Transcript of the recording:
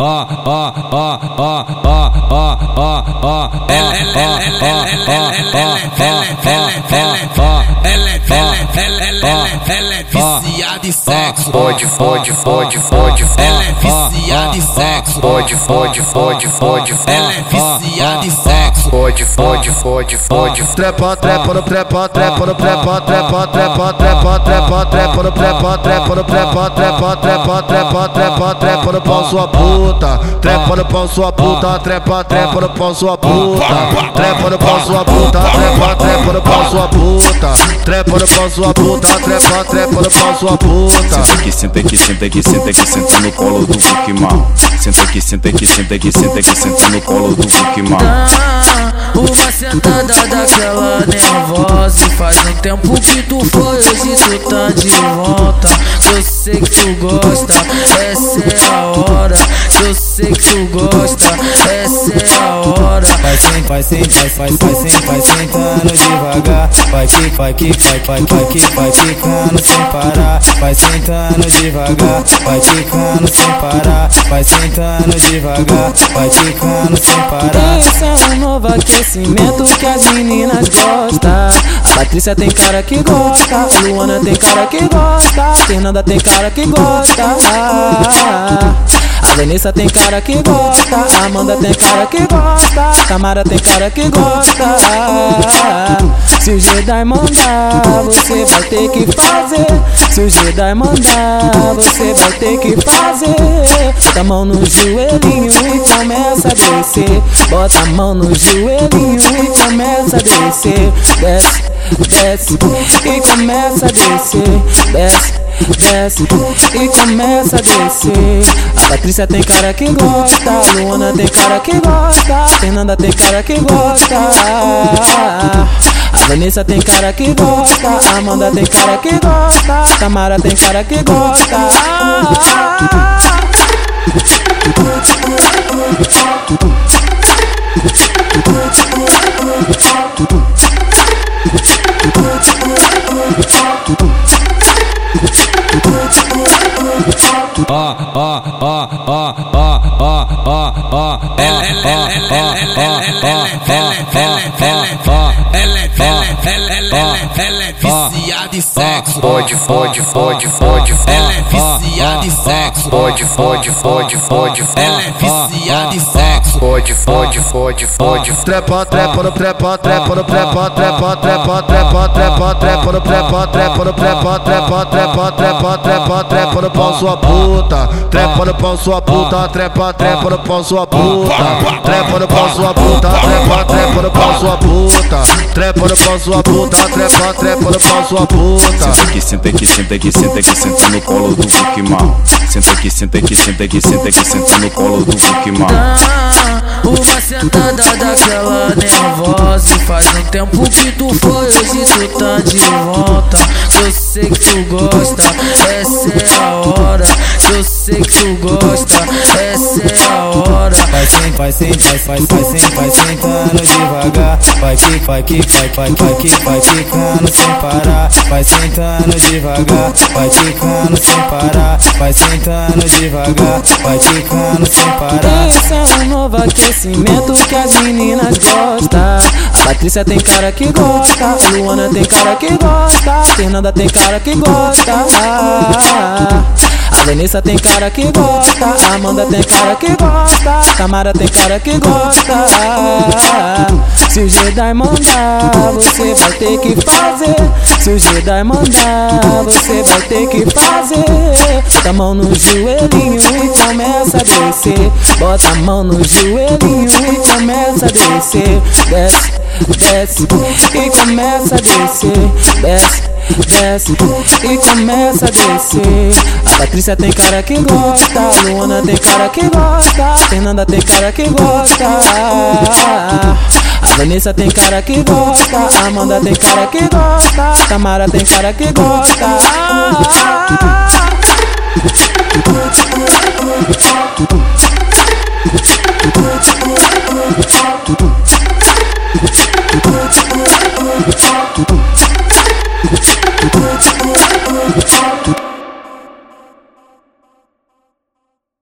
ó, ó, ó, ó, ó, ó, ó, ó, ó, ela, ela, ela, ela, ela, ela, ela, ela é viciada em sexo. Pode, pode, pode, pode, ela é viciada em sexo. Pode, pode, pode, pode, ela é viciada em sexo. Pode, pode, pode, pode. Trepa, trepa no trepa, trepa no trepa, trepa, trepa, trepa, trepa, trepa no trepa, trepa no trepa, trepa, trepa, trepa, trepa, trepa no pau sua puta. Trepa no pau sua puta, trepa, trepa no pau sua puta. Trepa no pau sua puta, trepa, trepa no pau sua puta. Trepa no pau sua puta, trepa, trepa no pau sua puta. Senta aqui, senta aqui, senta aqui, senta aqui, senta no colo do Mal. Senta aqui, senta aqui, senta aqui, senta aqui, senta no colo do Mal. Uma sentada daquela nervosa E faz um tempo que tu foi, hoje tu tá de volta. Eu sei que tu gosta, essa é a hora. Eu sei que tu gosta, Vai sim, vai vai, vai, sim, vai sentando devagar. Vai que, vai que, vai, vai, vai que, vai quicando sem parar. Vai sentando devagar, vai quicando sem parar. Vai sentando devagar, vai quicando sem parar. Isso é um novo aquecimento que as meninas gostam. A Patrícia tem cara que gosta, Luana tem cara que gosta Fernanda tem cara que gosta a Vanessa tem cara que gosta, Amanda tem cara que gosta, Tamara tem cara que gosta. Se o Jedi mandar, você vai ter que fazer. Se o Jedi mandar, você vai ter que fazer. Bota a mão no joelhinho e começa a descer. Bota a mão no joelhinho e começa a descer. Desce, desce e começa a descer. Desce, desce e começa a descer. A Patrícia tem cara que gosta, a Luana tem cara que gosta, a Fernanda tem cara que gosta. A Vanessa tem cara que gosta, a Amanda tem cara que gosta, a Tamara tem cara que gosta. Ó, ó, ó, ó, ó, ó, ó, é viciada em sexo. Pode, pode, pode, pode, ela é viciada em sexo. Pode, pode, pode, pode, ela é viciada em sexo. Pode, pode, pode, pode. Trepa, trepa no trepa, trepa no trepa, trepa, trepa, trepa, trepa, trepa no trepa, trepa no trepa, trepa, trepa, trepa, trepa, trepa no pau sua puta. Trepa no pau sua puta, trepa, trepa no pau sua puta. Trepa no pau sua puta, trepa, trepa no pau sua puta. Trepa no pau sua puta, trepa, trepa no pau sua puta. Senta aqui, senta aqui, senta aqui, senta aqui, senta no colo do Vicky Mal. Senta aqui, senta aqui, senta aqui, senta aqui, senta no colo do Vicky Mal. Uma sentada daquela nervosa faz um tempo que tu foi, hoje tu tá de volta Eu sei que tu gosta, essa é Eu sei que tu gosta, essa é a hora. Vai sim, vai sim, vai, vai, vai sim, vai sentando devagar. Vai que, vai que, vai, vai, vai que, vai quicando sem parar. Vai sentando devagar, vai quicando sem parar. Vai sentando devagar, vai quicando sem parar. Isso é um novo aquecimento que as meninas gostam. A Patrícia tem cara que gosta, Luana tem cara que gosta Fernanda tem cara que gosta. A Vanessa tem cara que gosta, Amanda tem cara que gosta, Tamara tem cara que gosta. Se o Jedi mandar, você vai ter que fazer. Se o Jedi mandar, você vai ter que fazer. Bota a mão no joelhinho e começa a descer. Bota a mão no joelhinho e começa a descer. Desce, desce e começa a descer. Desce, desce e começa a descer. A Patrícia tem cara que gosta, a Luana tem cara que gosta, a Fernanda tem cara que gosta. A Vanessa tem cara que gosta, a Amanda tem cara que gosta, a Tamara tem cara que gosta. What?